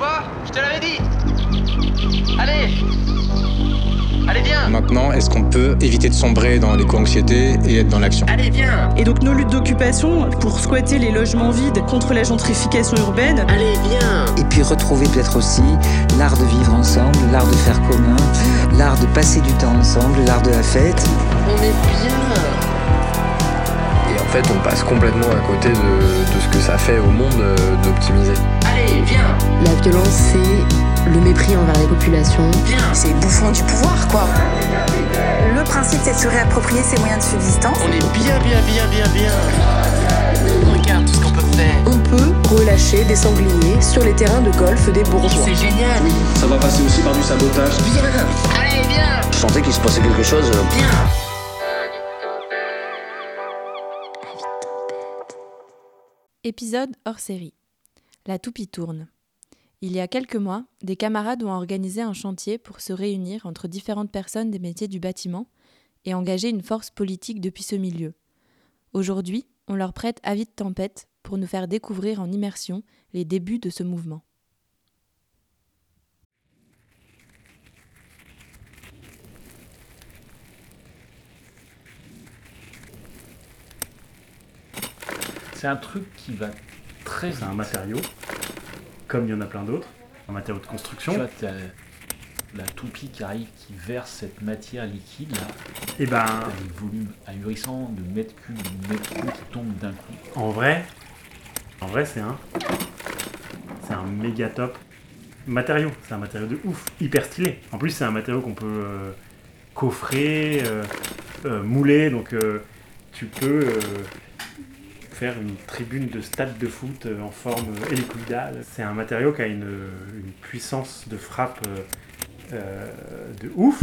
pas Je te l'avais dit Allez Allez, viens Maintenant, est-ce qu'on peut éviter de sombrer dans l'éco-anxiété et être dans l'action Allez, viens Et donc nos luttes d'occupation pour squatter les logements vides contre la gentrification urbaine. Allez, viens Et puis retrouver peut-être aussi l'art de vivre ensemble, l'art de faire commun, l'art de passer du temps ensemble, l'art de la fête. On est bien Et en fait, on passe complètement à côté de, de ce que ça fait au monde euh, d'optimiser. Allez, viens La violence, c'est le mépris envers les populations. Viens C'est bouffon du pouvoir, quoi. Le principe, c'est de se réapproprier ses moyens de subsistance. On est bien, bien, bien, bien, bien Regarde tout ce qu'on peut faire On peut relâcher des sangliers sur les terrains de golf des bourgeois. C'est génial Ça va passer aussi par du sabotage. Viens Allez, viens Je sentais qu'il se passait quelque chose. euh, Viens Épisode hors série. La toupie tourne. Il y a quelques mois, des camarades ont organisé un chantier pour se réunir entre différentes personnes des métiers du bâtiment et engager une force politique depuis ce milieu. Aujourd'hui, on leur prête avis de tempête pour nous faire découvrir en immersion les débuts de ce mouvement. C'est un truc qui va très. C'est un matériau, comme il y en a plein d'autres, un matériau de construction. Tu vois, t'as la toupie qui arrive, qui verse cette matière liquide là. Et ben, T'as des volumes ahurissants de mètres cubes, de mètres cubes qui tombent d'un coup. en vrai, en vrai, c'est un, c'est un méga top matériau. C'est un matériau de ouf, hyper stylé. En plus, c'est un matériau qu'on peut euh, coffrer, euh, euh, mouler, donc tu peux faire une tribune de stade de foot euh, en forme euh, hélicoïdale. C'est un matériau qui a une, une puissance de frappe euh, euh, de ouf.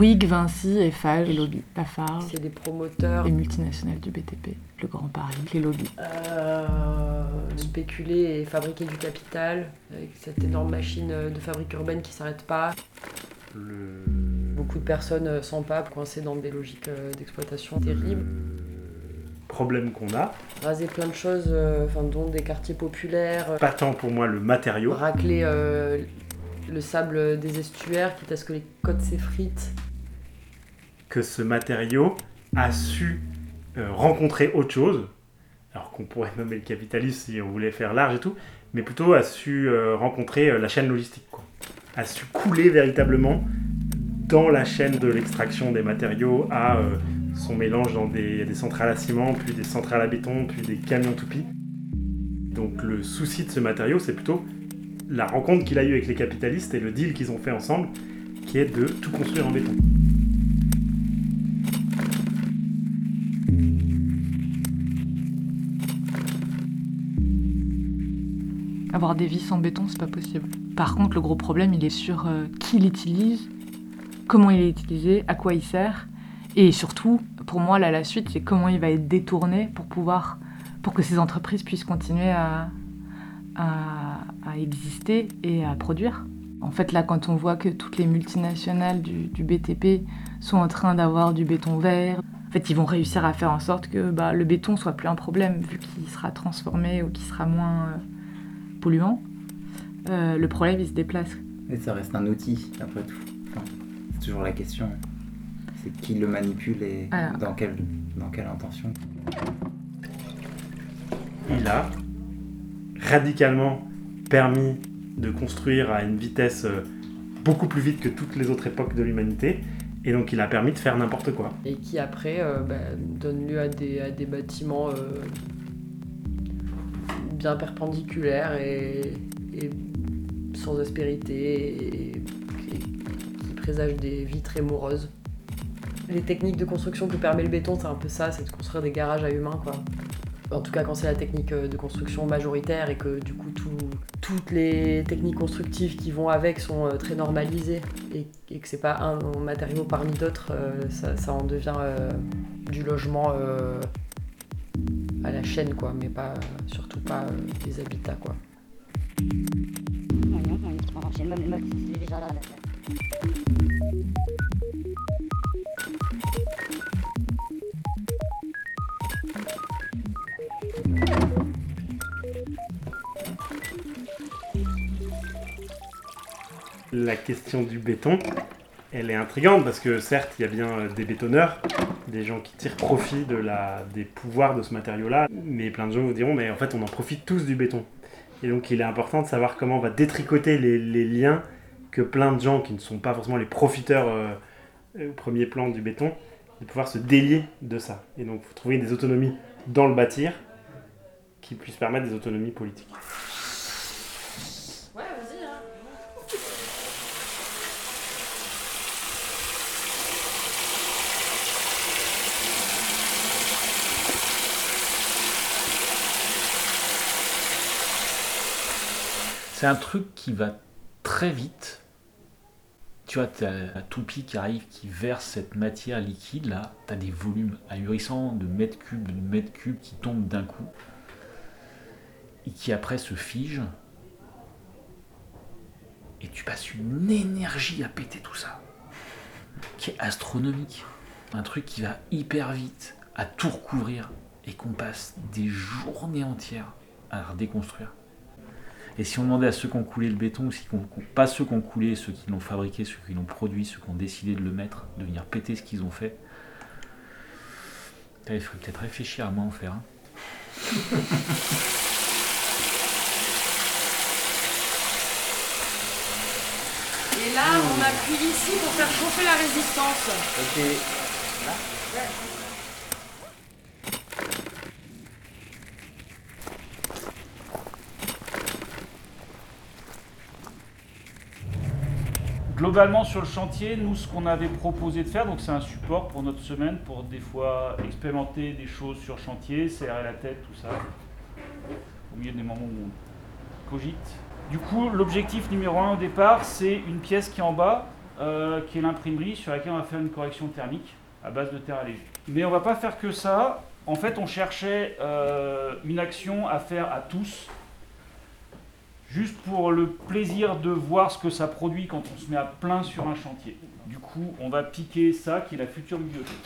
Bouygues, Vinci, Eiffage, les lobbies, Lafarge, C'est des promoteurs les multinationales du BTP, le Grand Paris, les lobbies. euh, spéculer et fabriquer du capital avec cette énorme machine de fabrique urbaine qui s'arrête pas. Le... Beaucoup de personnes euh, sans pape coincées dans des logiques euh, d'exploitation terribles. Le problème qu'on a, Raser plein de choses, euh, enfin, dont des quartiers populaires, pas tant pour moi le matériau, racler euh, le sable des estuaires, quitte à ce que les côtes s'effritent. Que ce matériau a su euh, rencontrer autre chose, alors qu'on pourrait nommer le capitalisme si on voulait faire large et tout, mais plutôt a su euh, rencontrer euh, la chaîne logistique, a su couler véritablement dans la chaîne de l'extraction des matériaux à son mélange dans des, des centrales à ciment, puis des centrales à béton, puis des camions toupies. Donc le souci de ce matériau, c'est plutôt la rencontre qu'il a eue avec les capitalistes et le deal qu'ils ont fait ensemble, qui est de tout construire en béton. Avoir des vis en béton, c'est pas possible. Par contre, le gros problème, il est sur euh, qui l'utilise, comment il est utilisé, à quoi il sert, et surtout, pour moi, là, la suite, c'est comment il va être détourné pour pouvoir, pour que ces entreprises puissent continuer à, à, exister et à produire. En fait, là, quand on voit que toutes les multinationales du, du BTP sont en train d'avoir du béton vert, en fait, ils vont réussir à faire en sorte que bah, le béton soit plus un problème, vu qu'il sera transformé ou qu'il sera moins euh, polluant. Euh, le problème, il se déplace. Et ça reste un outil, après tout. Enfin, c'est toujours la question. C'est qui le manipule et Alors. dans, quelle, dans quelle intention. il a radicalement permis de construire à une vitesse euh, beaucoup plus vite que toutes les autres époques de l'humanité. Et donc il a permis de faire n'importe quoi. Et qui après euh, bah, donne lieu à des, à des bâtiments euh, bien perpendiculaires et, sans aspérité et, qui présagent des vies très moroses. Les techniques de construction que permet le béton, c'est un peu ça, c'est de construire des garages à humains quoi. En tout cas quand c'est la technique euh, de construction majoritaire et que du coup tout- toutes les techniques constructives qui vont avec sont euh, très normalisées et, et que c'est pas un matériau parmi d'autres, euh, ça, en devient du logement à la chaîne, quoi, mais pas, surtout pas euh, des habitats. Quoi. La question du béton, elle est intrigante parce que certes, il y a bien euh, des bétonneurs, des gens qui tirent profit de la, des pouvoirs de ce matériau-là, mais plein de gens vous diront, mais en fait, on en profite tous du béton. Et donc, il est important de savoir comment on va détricoter les, liens que plein de gens qui ne sont pas forcément les profiteurs euh, au premier plan du béton, de pouvoir se délier de ça. Et donc, il faut trouver des autonomies dans le bâtir qui puissent permettre des autonomies politiques. C'est un truc qui va très vite. Tu vois, tu as la toupie qui arrive, qui verse cette matière liquide là. Tu as des volumes ahurissants de mètres cubes, de mètres cubes qui tombent d'un coup. Et qui après se figent. Et tu passes une énergie à péter tout ça. Qui est astronomique. Un truc qui va hyper vite, à tout recouvrir. Et qu'on passe des journées entières à redéconstruire. Et si on demandait à ceux qui ont coulé le béton, ou si on- pas ceux qui ont coulé, ceux qui l'ont fabriqué, ceux qui l'ont produit, ceux qui ont décidé de le mettre, de venir péter ce qu'ils ont fait, il faudrait peut-être réfléchir à moi en faire. hein. Et là, on appuie ici pour faire chauffer la résistance. Ok. Globalement sur le chantier, nous ce qu'on avait proposé de faire, donc c'est un support pour notre semaine, pour des fois expérimenter des choses sur chantier, serrer la tête, tout ça, au milieu des moments où on cogite. Du coup, l'objectif numéro un au départ, c'est une pièce qui est en bas, euh, qui est l'imprimerie, sur laquelle on va faire une correction thermique à base de terre allégée. Mais on va pas faire que ça. En fait, on cherchait euh, une action à faire à tous, juste pour le plaisir de voir ce que ça produit quand on se met à plein sur un chantier. Du coup, on va piquer ça, qui est la future bibliothèque.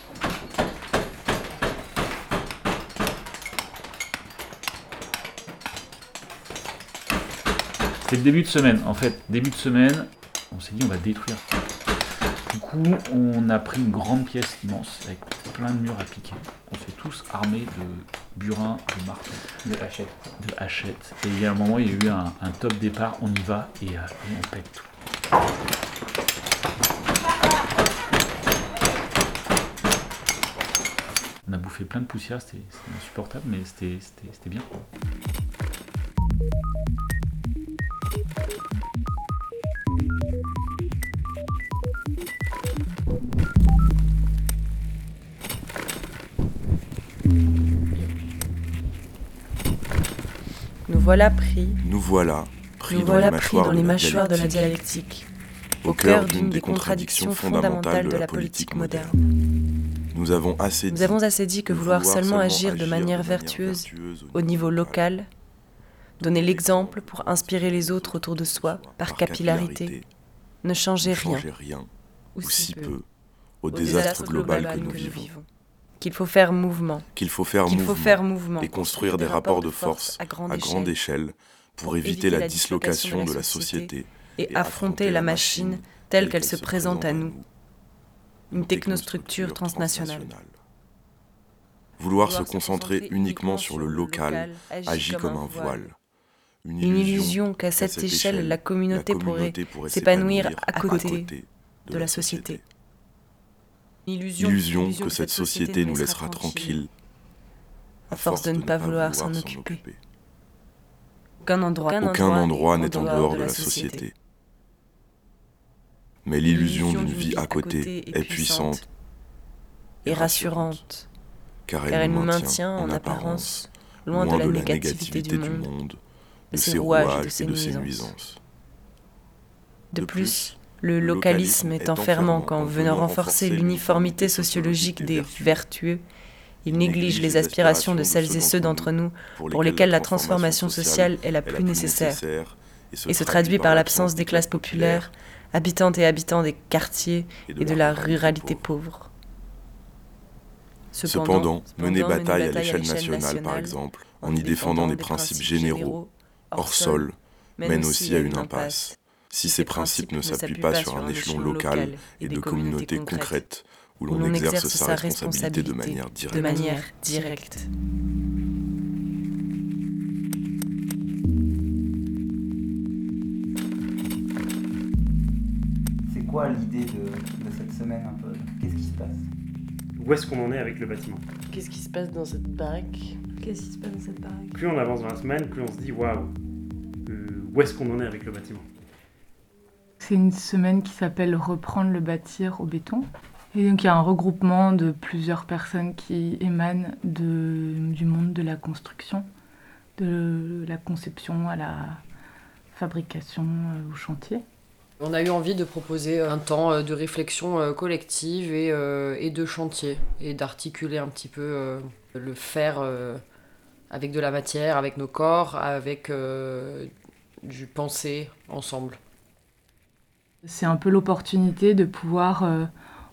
C'était le début de semaine, en fait. Début de semaine, on s'est dit on va détruire. Du coup, on a pris une grande pièce immense avec plein de murs à piquer. On s'est tous armés de burins, de marteaux, De hachette. de hachettes. Et il y a un moment, il y a eu un, un top départ, on y va et, euh, et on pète tout. On a bouffé plein de poussière, c'était insupportable, mais c'était bien. Voilà pris, Nous voilà pris nous dans, voilà les pris mâchoires dans les de la mâchoires de la dialectique, au cœur d'une des contradictions fondamentales de la politique moderne. Nous avons assez dit, Nous avons assez dit que vouloir seulement agir de manière vertueuse au niveau local, donner l'exemple pour inspirer les autres autour de soi par capillarité, ne changeait ne rien, ou si peu, au au désastre global que nous vivons. Qu'il faut faire mouvement, Qu'il faut faire qu'il mouvement faut faire mouvement et construire des rapports de force à grande échelle pour éviter la dislocation de la société et affronter la machine telle qu'elle se présente à nous, une technostructure transnationale. Vouloir se concentrer uniquement sur le local agit comme un voile. Une illusion qu'à cette échelle, la communauté pourrait s'épanouir à côté de la société. Illusion que cette société nous laissera tranquilles à force de ne pas vouloir s'en occuper. Aucun endroit, Aucun endroit n'est en dehors de la société. Mais l'illusion d'une vie à côté est puissante et rassurante, car car elle nous maintient en apparence loin de la négativité du monde, de ses rouages et de ses nuisances. De plus, le localisme est enfermant quand, venant renforcer l'uniformité sociologique des vertueux, il néglige les aspirations de celles et ceux d'entre nous pour lesquels la transformation sociale est la plus nécessaire. et se traduit par l'absence des classes populaires, habitantes et habitants des quartiers et de la ruralité pauvre. Cependant, mener bataille à l'échelle nationale, par exemple, en y défendant des principes généraux, hors sol, mène aussi à une impasse. Si ces principes ne s'appuient pas sur un échelon local et de communautés concrètes où l'on exerce sa responsabilité de manière directe. De manière directe. C'est quoi l'idée de, de cette semaine un peu? Qu'est-ce qui se passe? Où est-ce qu'on en est avec le bâtiment? Qu'est-ce qui se passe dans cette baraque? Qu'est-ce qui se passe dans cette baraque? Plus on avance dans la semaine, plus on se dit waouh, euh, où est-ce qu'on en est avec le bâtiment? C'est une semaine qui s'appelle Reprendre le bâtir au béton. Et donc il y a un regroupement de plusieurs personnes qui émanent du monde de la construction, de la conception à la fabrication euh, au chantier. On a eu envie de proposer un temps euh, de réflexion collective et, et de chantier, et d'articuler un petit peu le faire avec de la matière, avec nos corps, avec du penser ensemble. C'est un peu l'opportunité de pouvoir, euh,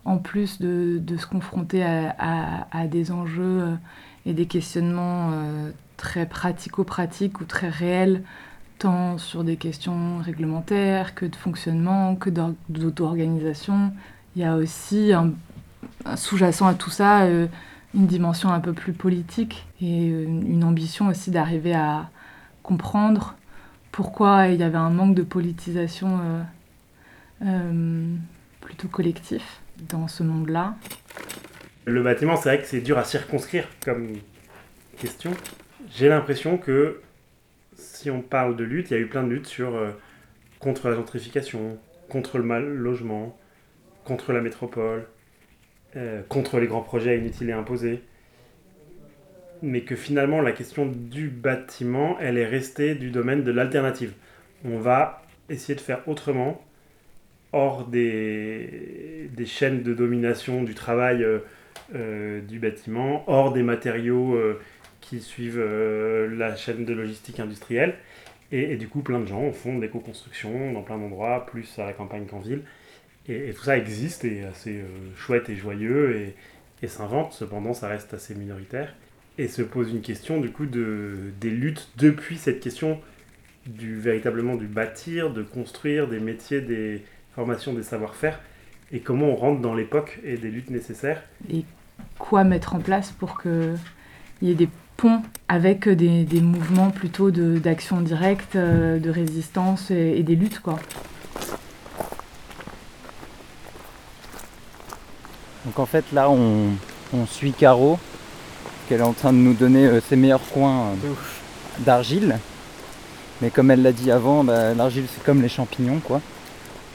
en plus de, se confronter à, des enjeux euh, et des questionnements euh, très pratico-pratiques ou très réels, tant sur des questions réglementaires que de fonctionnement, que d'auto-organisation. Il y a aussi sous-jacent à tout ça une dimension un peu plus politique et une ambition aussi d'arriver à comprendre pourquoi il y avait un manque de politisation euh, plutôt collectif dans ce monde-là. Le bâtiment, c'est vrai que c'est dur à circonscrire comme question. J'ai l'impression que si on parle de lutte, il y a eu plein de luttes sur euh, contre la gentrification, contre le mal logement, contre la métropole, euh, contre les grands projets inutiles et imposés mais que finalement la question du bâtiment, elle est restée du domaine de l'alternative. On va essayer de faire autrement, hors des, des chaînes de domination du travail euh, euh, du bâtiment, hors des matériaux euh, qui suivent la chaîne de logistique industrielle. Et, du coup, plein de gens font des co-constructions dans plein d'endroits, plus à la campagne qu'en ville. Et, tout ça existe et assez chouette et joyeux et, et s'invente, cependant ça reste assez minoritaire et se pose une question du coup de, des luttes depuis cette question du véritablement du bâtir, de construire, des métiers, des formations, des savoir-faire, et comment on rentre dans l'époque et des luttes nécessaires. Et quoi mettre en place pour qu'il y ait des ponts avec des, des mouvements plutôt d'action directe, euh, de résistance et, et des luttes quoi. Donc en fait là on, on suit Caro elle est en train de nous donner euh, ses meilleurs coins euh, d'argile. Mais comme elle l'a dit avant, bah, l'argile c'est comme les champignons quoi.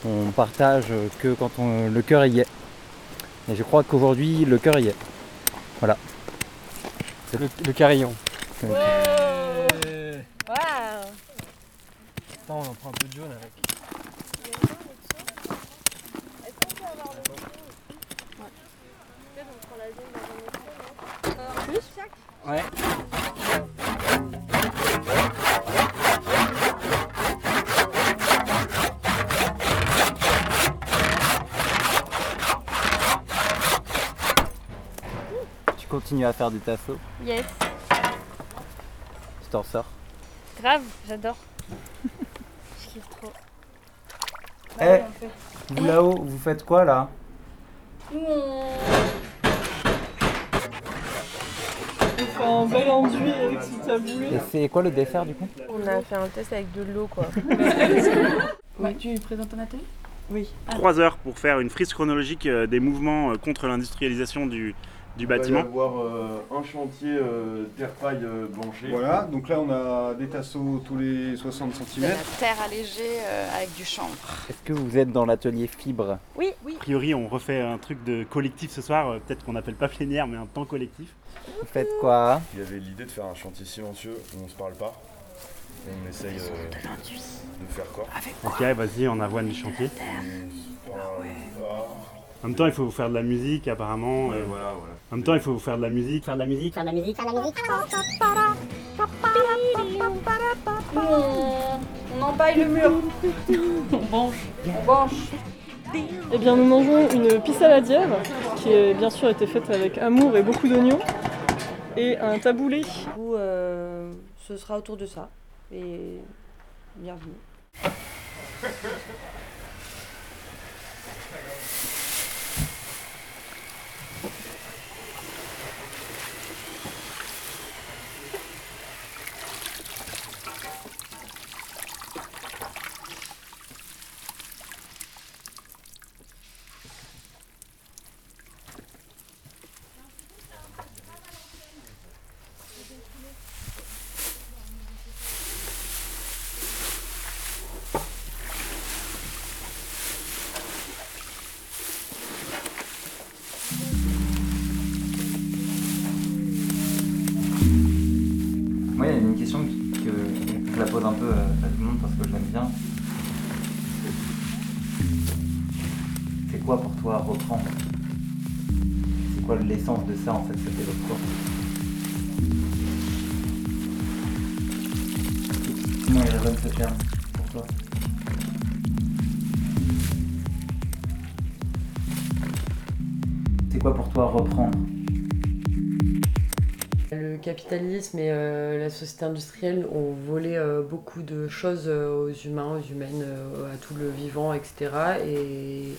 On partage que quand on, le cœur y est. Et je crois qu'aujourd'hui le cœur y est. Voilà. Le, le carillon. Ouais. Wow. Attends, on en prend un peu de jaune avec. Ouais. À faire des tasseaux Yes. Tu t'en sors Grave, j'adore. Je kiffe trop. Eh, hey, vous là-haut, vous faites quoi là? On... Fait un bel enduit avec ce taboulé. Et c'est quoi le dessert du coup? On a fait un test avec de l'eau quoi. tu présentes ton atelier? Oui. Ah. Trois heures pour faire une frise chronologique des mouvements contre l'industrialisation du, du bâtiment. Il va y avoir euh, un chantier euh, terre-paille euh, blanchée. Voilà, donc là on a des tasseaux tous les 60 cm. De la terre allégée avec du chanvre. Est-ce que vous êtes dans l'atelier fibre? Oui, oui. A priori, on refait un truc de collectif ce soir, peut-être qu'on n'appelle pas plénière, mais un temps collectif. Vous faites quoi? Il y avait l'idée de faire un chantier silencieux où on se parle pas. On essaye de, de faire quoi? Ok, vas-y, on avoine le chantier. En même temps, il faut faire de la musique, apparemment. Ouais, voilà, voilà. En même temps, il faut faire de la musique. Faire de la musique. Faire de la musique. Faire de la musique. On, empaille le mur. on branche. On branche. Eh bien, nous mangeons une pissaladière qui a bien sûr été faite avec amour et beaucoup d'oignons et un taboulé. Du coup, euh, ce sera autour de ça. Et bienvenue. C'est quoi pour toi reprendre? Le capitalisme et euh, la société industrielle ont volé euh, beaucoup de choses euh, aux humains, aux humaines, à tout le vivant, etc. Et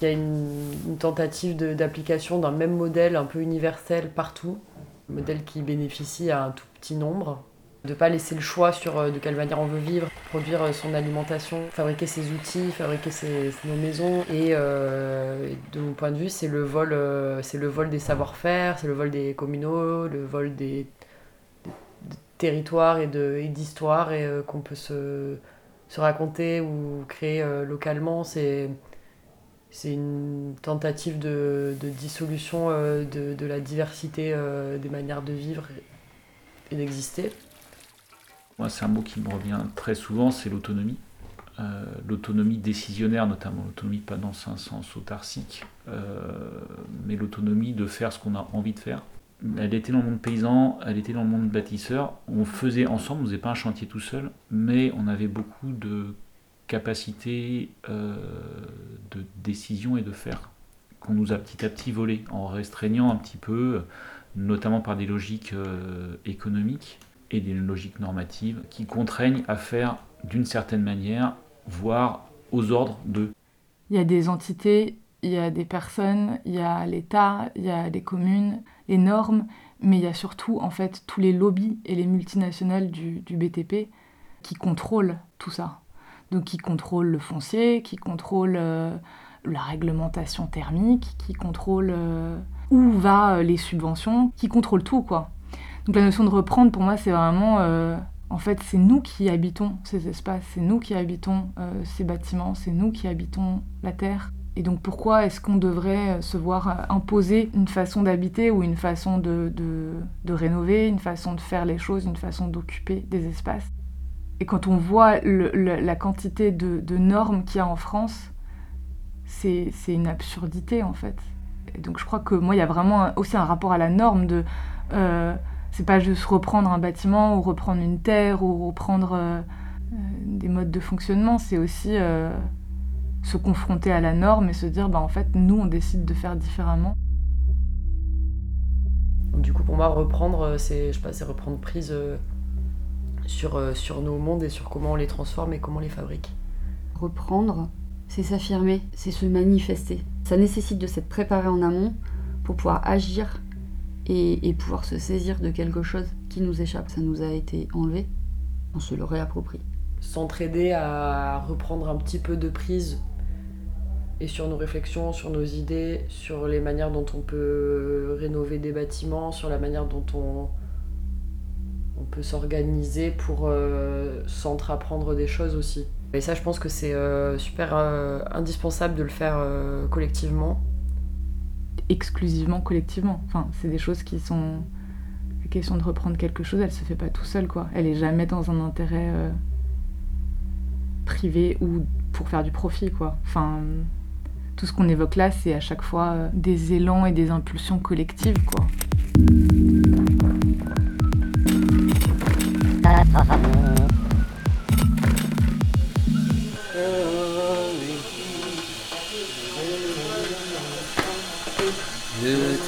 il y a une, tentative d'application d'un même modèle un peu universel partout, modèle qui bénéficie à un tout petit nombre, de ne pas laisser le choix sur euh, de quelle manière on veut vivre, produire euh, son alimentation, fabriquer ses outils, fabriquer ses, nos maisons. Et de mon point de vue, c'est le vol, c'est le vol des savoir-faire, c'est le vol des communaux, le vol des, territoires et d'histoires et, qu'on peut se, raconter ou créer localement. C'est une tentative de, dissolution euh, de, la diversité euh, des manières de vivre et d'exister. Moi, c'est un mot qui me revient très souvent, c'est l'autonomie. Euh, l'autonomie décisionnaire, notamment l'autonomie pas dans un sens autarcique, mais l'autonomie de faire ce qu'on a envie de faire. Elle était dans le monde paysan, elle était dans le monde bâtisseur. On faisait ensemble, on faisait pas un chantier tout seul, mais on avait beaucoup de capacité euh, de décision et de faire qu'on nous a petit à petit volé en restreignant un petit peu, notamment par des logiques euh, économiques et des logiques normatives qui contraignent à faire d'une certaine manière, voire aux ordres de. Il y a des entités, il y a des personnes, il y a l'État, il y a les communes, les normes, mais il y a surtout en fait tous les lobbies et les multinationales du, BTP qui contrôlent tout ça donc qui contrôle le foncier, qui contrôle euh, la réglementation thermique, qui contrôle euh, où va euh, les subventions, qui contrôle tout quoi. Donc la notion de reprendre pour moi c'est vraiment en fait c'est nous qui habitons ces espaces, c'est nous qui habitons ces bâtiments, c'est nous qui habitons la terre. Et donc pourquoi est-ce qu'on devrait se voir imposer une façon d'habiter ou une façon de, de rénover, une façon de faire les choses, une façon d'occuper des espaces? Et quand on voit la quantité de, normes qu'il y a en France, c'est une absurdité en fait. Donc je crois que moi, il y a vraiment aussi un rapport à la norme de. Euh, c'est pas juste reprendre un bâtiment ou reprendre une terre ou reprendre euh, euh, des modes de fonctionnement, c'est aussi se confronter à la norme et se dire, bah en fait, nous, on décide de faire différemment. Du coup, pour moi, reprendre, c'est reprendre prise sur, euh, sur nos mondes et sur comment on les transforme et comment on les fabrique. Reprendre, c'est s'affirmer, c'est se manifester. Ça nécessite de s'être préparé en amont pour pouvoir agir et, pouvoir se saisir de quelque chose qui nous échappe. Ça nous a été enlevé, on se le réapproprie. S'entraider à reprendre un petit peu de prise et sur nos réflexions, sur nos idées, sur les manières dont on peut rénover des bâtiments, sur la manière dont on, on peut s'organiser pour euh, des choses aussi. Et ça, je pense que c'est euh, super euh, indispensable de le faire collectivement. Exclusivement collectivement. Enfin, c'est des choses qui sont. La question de reprendre quelque chose, elle se fait pas tout seul, quoi. Elle est jamais dans un intérêt privé ou pour faire du profit, quoi. Enfin, tout ce qu'on évoque là, c'est à chaque fois des élans et des impulsions collectives, quoi.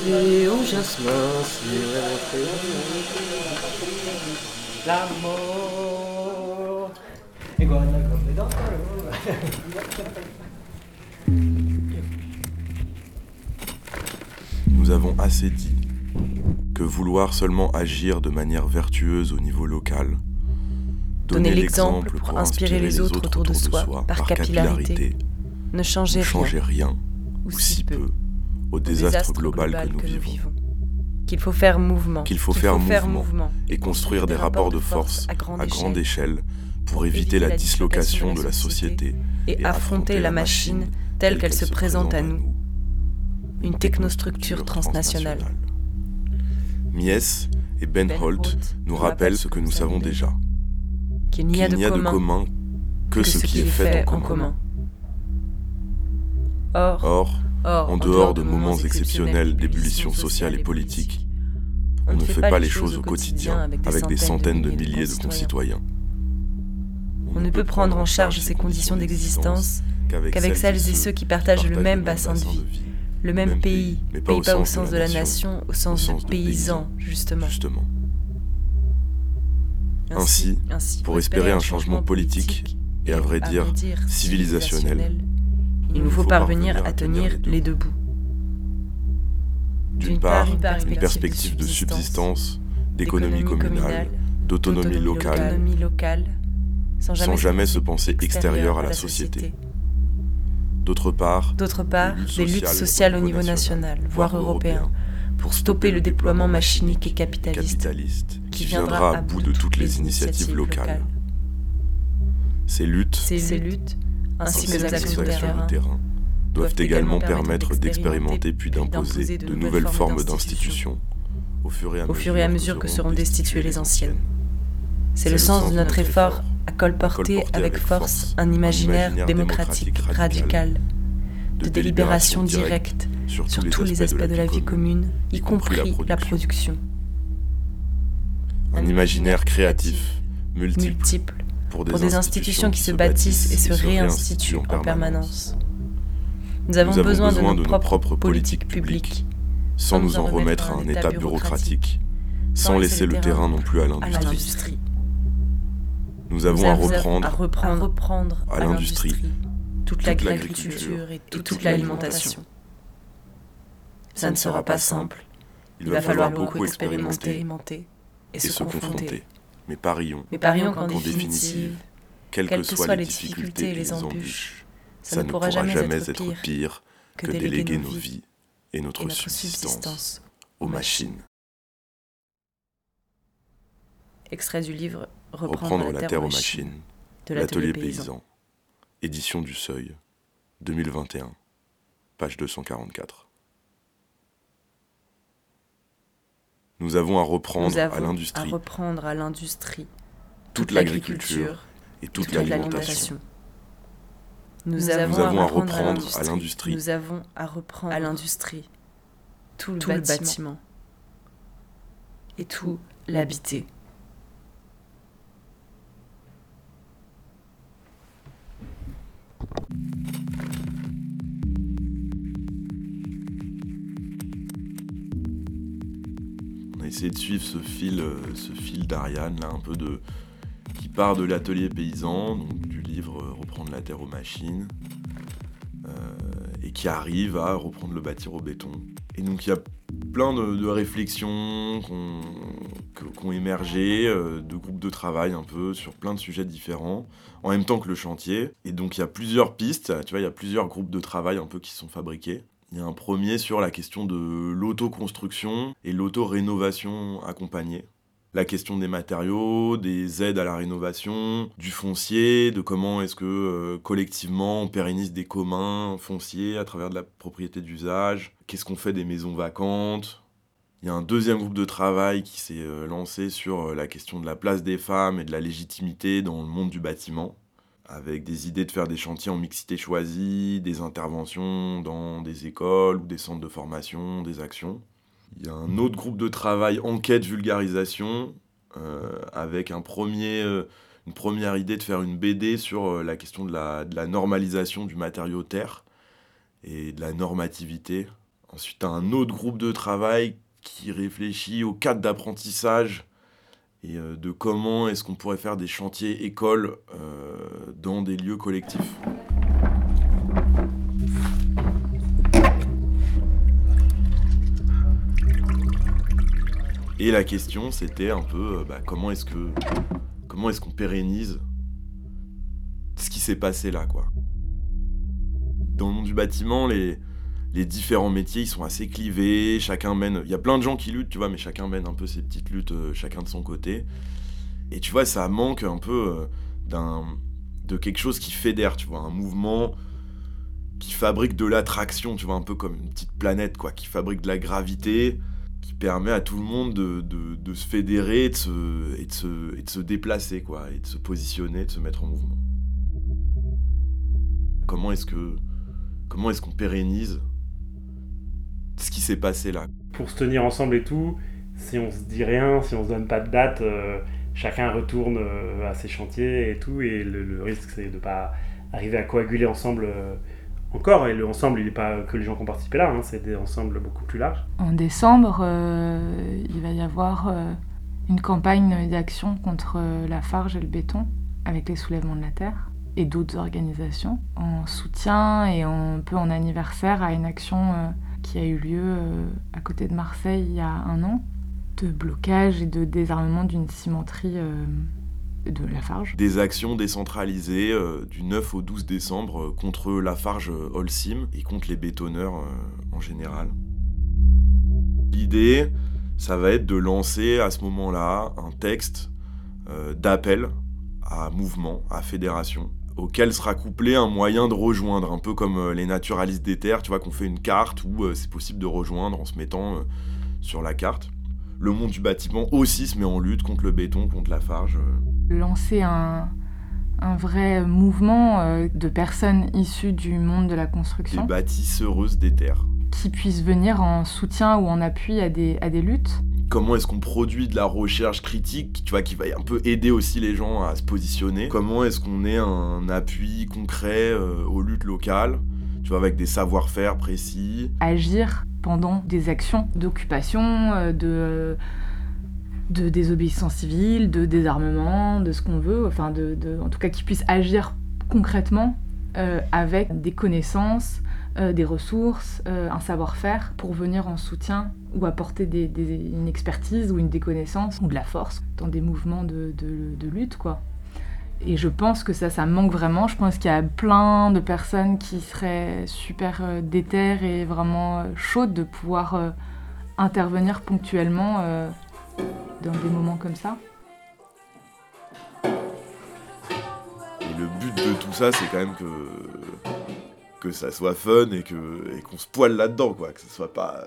Le thé au jasmin. L'amour. Nous avons assez dit que vouloir seulement agir de manière vertueuse au niveau local, donner l'exemple pour inspirer les autres autour de soi par capillarité, ne changeait rien, ou si peu, au désastre global que nous vivons. Qu'il faut faire mouvement, qu'il faut, faire, mouvement, et construire des rapports de force à grande, échelle pour éviter la dislocation de la société et affronter la machine telle qu'elle se présente à nous, une technostructure transnationale. Mies et Ben, ben Holt nous rappellent ce que nous savons déjà. Qu'il n'y a, de, commun que, ce qui est fait en commun. Or, en dehors de moments exceptionnels d'ébullition sociale et politique, on ne fait pas les choses au quotidien avec des centaines de milliers de concitoyens. On ne peut prendre en charge ces conditions d'existence qu'avec celles et ceux qui partagent le même bassin de vie, le même pays, mais pas, au, sens de la nation, au sens de paysan, justement. Ainsi, pour espérer un changement politique et à vrai dire civilisationnel, il nous faut parvenir à tenir les deux bouts. D'une part, une perspective de subsistance, d'économie communale, d'autonomie locale, sans jamais se penser extérieur à la société. D'autre part, des luttes sociales au niveau national, voire européen, pour stopper le déploiement machinique et capitaliste, qui viendra à bout de toutes les initiatives locales. Ces luttes, ainsi que les actions de terrain, doivent également permettre d'expérimenter puis d'imposer de nouvelles formes d'institutions. au fur et à mesure que seront destituées les anciennes. C'est le sens de notre effort à colporter avec force un imaginaire démocratique radical, de délibération directe sur tous les aspects de la vie commune, y compris la production. Un imaginaire créatif, multiple, pour des institutions qui se bâtissent et se réinstituent en permanence. Nous avons besoin de nos propres politiques publiques, sans nous en remettre à un état bureaucratique, sans laisser le terrain non plus à l'industrie. Nous avons à reprendre, à l'industrie toute l'agriculture et toute l'alimentation. Ça ne sera pas simple. Il va falloir beaucoup expérimenter et se confronter. Mais parions, qu'en définitive, quelles que soient les difficultés et les embûches, ça ne pourra jamais être pire que déléguer nos vies et notre subsistance aux machines. Extrait du livre Reprendre, la, terre, aux machines, de l'atelier paysan. Édition du Seuil, 2021, page 244. Nous avons à reprendre à l'industrie, reprendre à l'industrie toute, l'agriculture et toute, l'alimentation. Nous, avons à reprendre à l'industrie. Nous avons à reprendre à l'industrie tout, le, bâtiment et tout l'habiter. A essayé de suivre ce fil, euh, d'Ariane, qui part de l'atelier paysan, donc du livre euh, Reprendre la terre aux machines, euh, et qui arrive à reprendre le bâtir au béton. Et donc il y a plein de, réflexions qui ont émergé, de groupes de travail un peu sur plein de sujets différents en même temps que le chantier. Et donc il y a plusieurs pistes, tu vois, il y a plusieurs groupes de travail un peu qui sont fabriqués. Il y a un premier sur la question de l'autoconstruction et l'auto-rénovation accompagnée. La question des matériaux, des aides à la rénovation, du foncier, de comment est-ce que euh, collectivement on pérennise des communs fonciers à travers de la propriété d'usage, qu'est-ce qu'on fait des maisons vacantes, il y a un deuxième groupe de travail qui s'est euh, lancé sur euh, la question de la place des femmes et de la légitimité dans le monde du bâtiment, avec des idées de faire des chantiers en mixité choisie, des interventions dans des écoles ou des centres de formation, des actions. Il y a un autre groupe de travail enquête vulgarisation, euh, avec un premier, une première idée de faire une BD sur la question de la, de la normalisation du matériau terre et de la normativité. Ensuite, un autre groupe de travail qui réfléchit au cadre d'apprentissage et de comment est-ce qu'on pourrait faire des chantiers écoles dans des lieux collectifs. Et la question, c'était un peu bah, comment est-ce que comment est-ce qu'on pérennise ce qui s'est passé là, quoi. Dans le monde du bâtiment, les, les différents métiers, ils sont assez clivés, chacun mène... Il y a plein de gens qui luttent, tu vois, mais chacun mène un peu ses petites luttes, euh, chacun de son côté. Et tu vois, ça manque un peu euh, d'un de quelque chose qui fédère, tu vois, un mouvement qui fabrique de l'attraction, tu vois, un peu comme une petite planète, quoi, qui fabrique de la gravité, qui permet à tout le monde de, se fédérer de se, et, de se, et de se déplacer, quoi, et de se positionner, de se mettre en mouvement. Comment est-ce que comment est-ce qu'on pérennise ce qui s'est passé là Pour se tenir ensemble et tout, si on se dit rien, si on se donne pas de date, euh, chacun retourne euh, à ses chantiers et tout, et le, risque c'est de pas arriver à coaguler ensemble euh, encore. Et le ensemble, il n'est pas que les gens qui ont participé là, hein, c'est des ensembles beaucoup plus larges. En décembre, il va y avoir une campagne d'action contre la farge et le béton avec les soulèvements de la terre et d'autres organisations en soutien et un peu en anniversaire à une action euh, qui a eu lieu euh, à côté de Marseille il y a un an de blocage et de désarmement d'une cimenterie euh, de Lafarge. Des actions décentralisées du 9 au 12 décembre contre Lafarge Holcim et contre les bétonneurs en général. L'idée, ça va être de lancer à ce moment-là un texte d'appel à mouvement, à fédération, auquel sera couplé un moyen de rejoindre, un peu comme euh, les naturalistes des terres, tu vois, qu'on fait une carte où euh, c'est possible de rejoindre en se mettant euh, sur la carte. Le monde du bâtiment aussi se met en lutte contre le béton, contre la farge. Lancer un, un vrai mouvement de personnes issues du monde de la construction. Des bâtisseuses des terres. Qui puissent venir en soutien ou en appui à des, à des luttes comment est-ce qu'on produit de la recherche critique, tu vois, qui va un peu aider aussi les gens à se positionner. Comment est-ce qu'on ait un appui concret euh, aux luttes locales, tu vois, avec des savoir-faire précis. Agir pendant des actions d'occupation, euh, de désobéissance civile, de désarmement, de ce qu'on veut, enfin de, en tout cas qu'ils puissent agir concrètement euh, avec des connaissances, des ressources, un savoir-faire pour venir en soutien ou apporter des, une expertise ou une déconnaissance ou de la force dans des mouvements de, lutte, quoi. Et je pense que ça, ça manque vraiment. Je pense qu'il y a plein de personnes qui seraient super euh, déterres et vraiment euh, chaudes de pouvoir euh, intervenir ponctuellement dans des moments comme ça. Et le but de tout ça, c'est quand même que que ça soit fun et que et qu'on se poile là-dedans, quoi. Que ce soit pas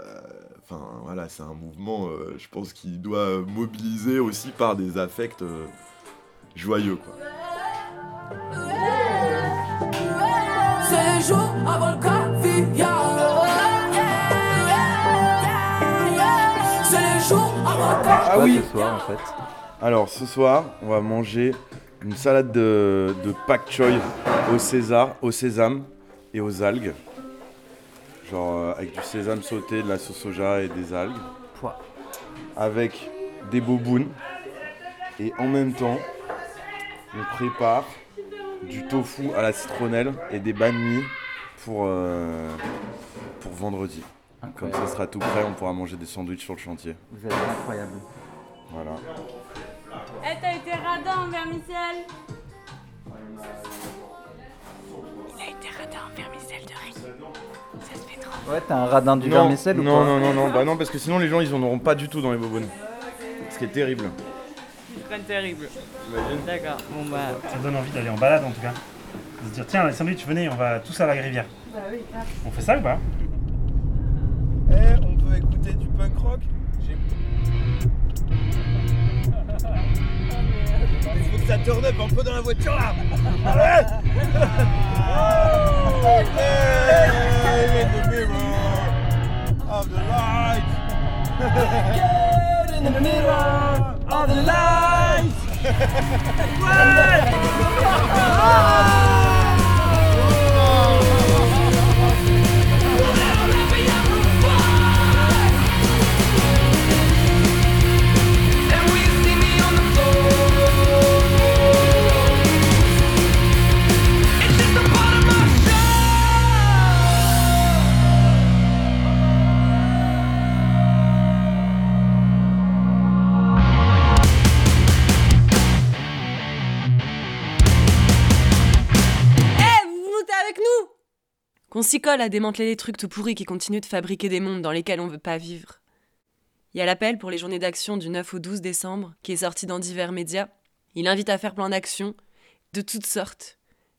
Enfin, voilà, c'est un mouvement, euh, je pense, qui doit mobiliser aussi par des affects euh, joyeux, quoi. C'est avant le Ah oui. ce soir en fait Alors ce soir, on va manger une salade de, de pak choy au César, au sésame et aux algues genre euh, avec du sésame sauté, de la sauce soja et des algues. Avec des bobounes. Et en même temps, on prépare du tofu à la citronnelle et des banh mi pour, euh, pour vendredi. Comme ça sera tout prêt, on pourra manger des sandwichs sur le chantier. Vous êtes incroyable. Voilà. Eh, t'as été radin vermicelle Ouais, t'as un radin du vermicelle ou Non, non, non, non, bah non, parce que sinon les gens ils en auront pas du tout dans les bobonnes. Ce qui est terrible. C'est terrible. D'accord, bon bah. Ça donne envie d'aller en balade en tout cas. De se dire, tiens, les sandwichs, venez, on va tous à la rivière. Bah oui, On fait ça ou pas? Eh, on peut écouter du punk rock? Ça turn up un peu dans la voiture là Allez in the mirror of the light. Get in the mirror of the light. And à les trucs tout pourris qui continuent de fabriquer des mondes dans lesquels on veut pas vivre. Il y a l'appel pour les journées d'action du 9 au 12 décembre, qui est sorti dans divers médias. Il invite à faire plein d'actions, de toutes sortes.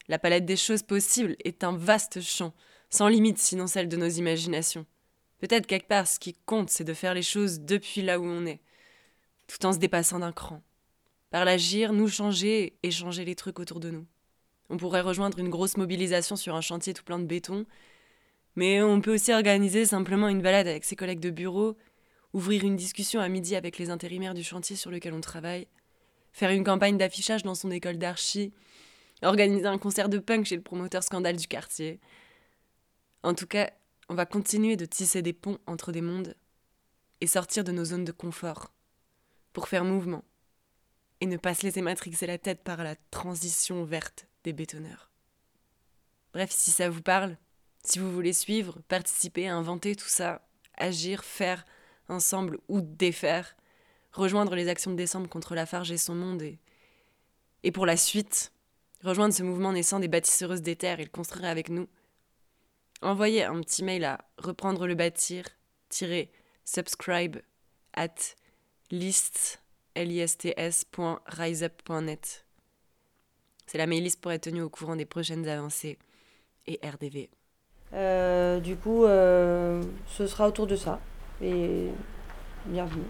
La palette des choses possibles est un vaste champ, sans limite sinon celle de nos imaginations. Peut-être quelque part ce qui compte, c'est de faire les choses depuis là où on est, tout en se dépassant d'un cran. Par l'agir, nous changer et changer les trucs autour de nous. On pourrait rejoindre une grosse mobilisation sur un chantier tout plein de béton, mais on peut aussi organiser simplement une balade avec ses collègues de bureau, ouvrir une discussion à midi avec les intérimaires du chantier sur lequel on travaille, faire une campagne d'affichage dans son école d'archi, organiser un concert de punk chez le promoteur scandale du quartier. En tout cas, on va continuer de tisser des ponts entre des mondes et sortir de nos zones de confort pour faire mouvement et ne pas se laisser matrixer la tête par la transition verte des bétonneurs. Bref, si ça vous parle, si vous voulez suivre, participer, inventer tout ça, agir, faire ensemble ou défaire, rejoindre les actions de décembre contre la Farge et son monde et, et pour la suite, rejoindre ce mouvement naissant des bâtisseuses des terres et le construire avec nous, envoyez un petit mail à reprendre le bâtir subscribe at list. C'est la mail-list pour être tenu au courant des prochaines avancées et RDV. Euh, du coup, euh, ce sera autour de ça. Et bienvenue.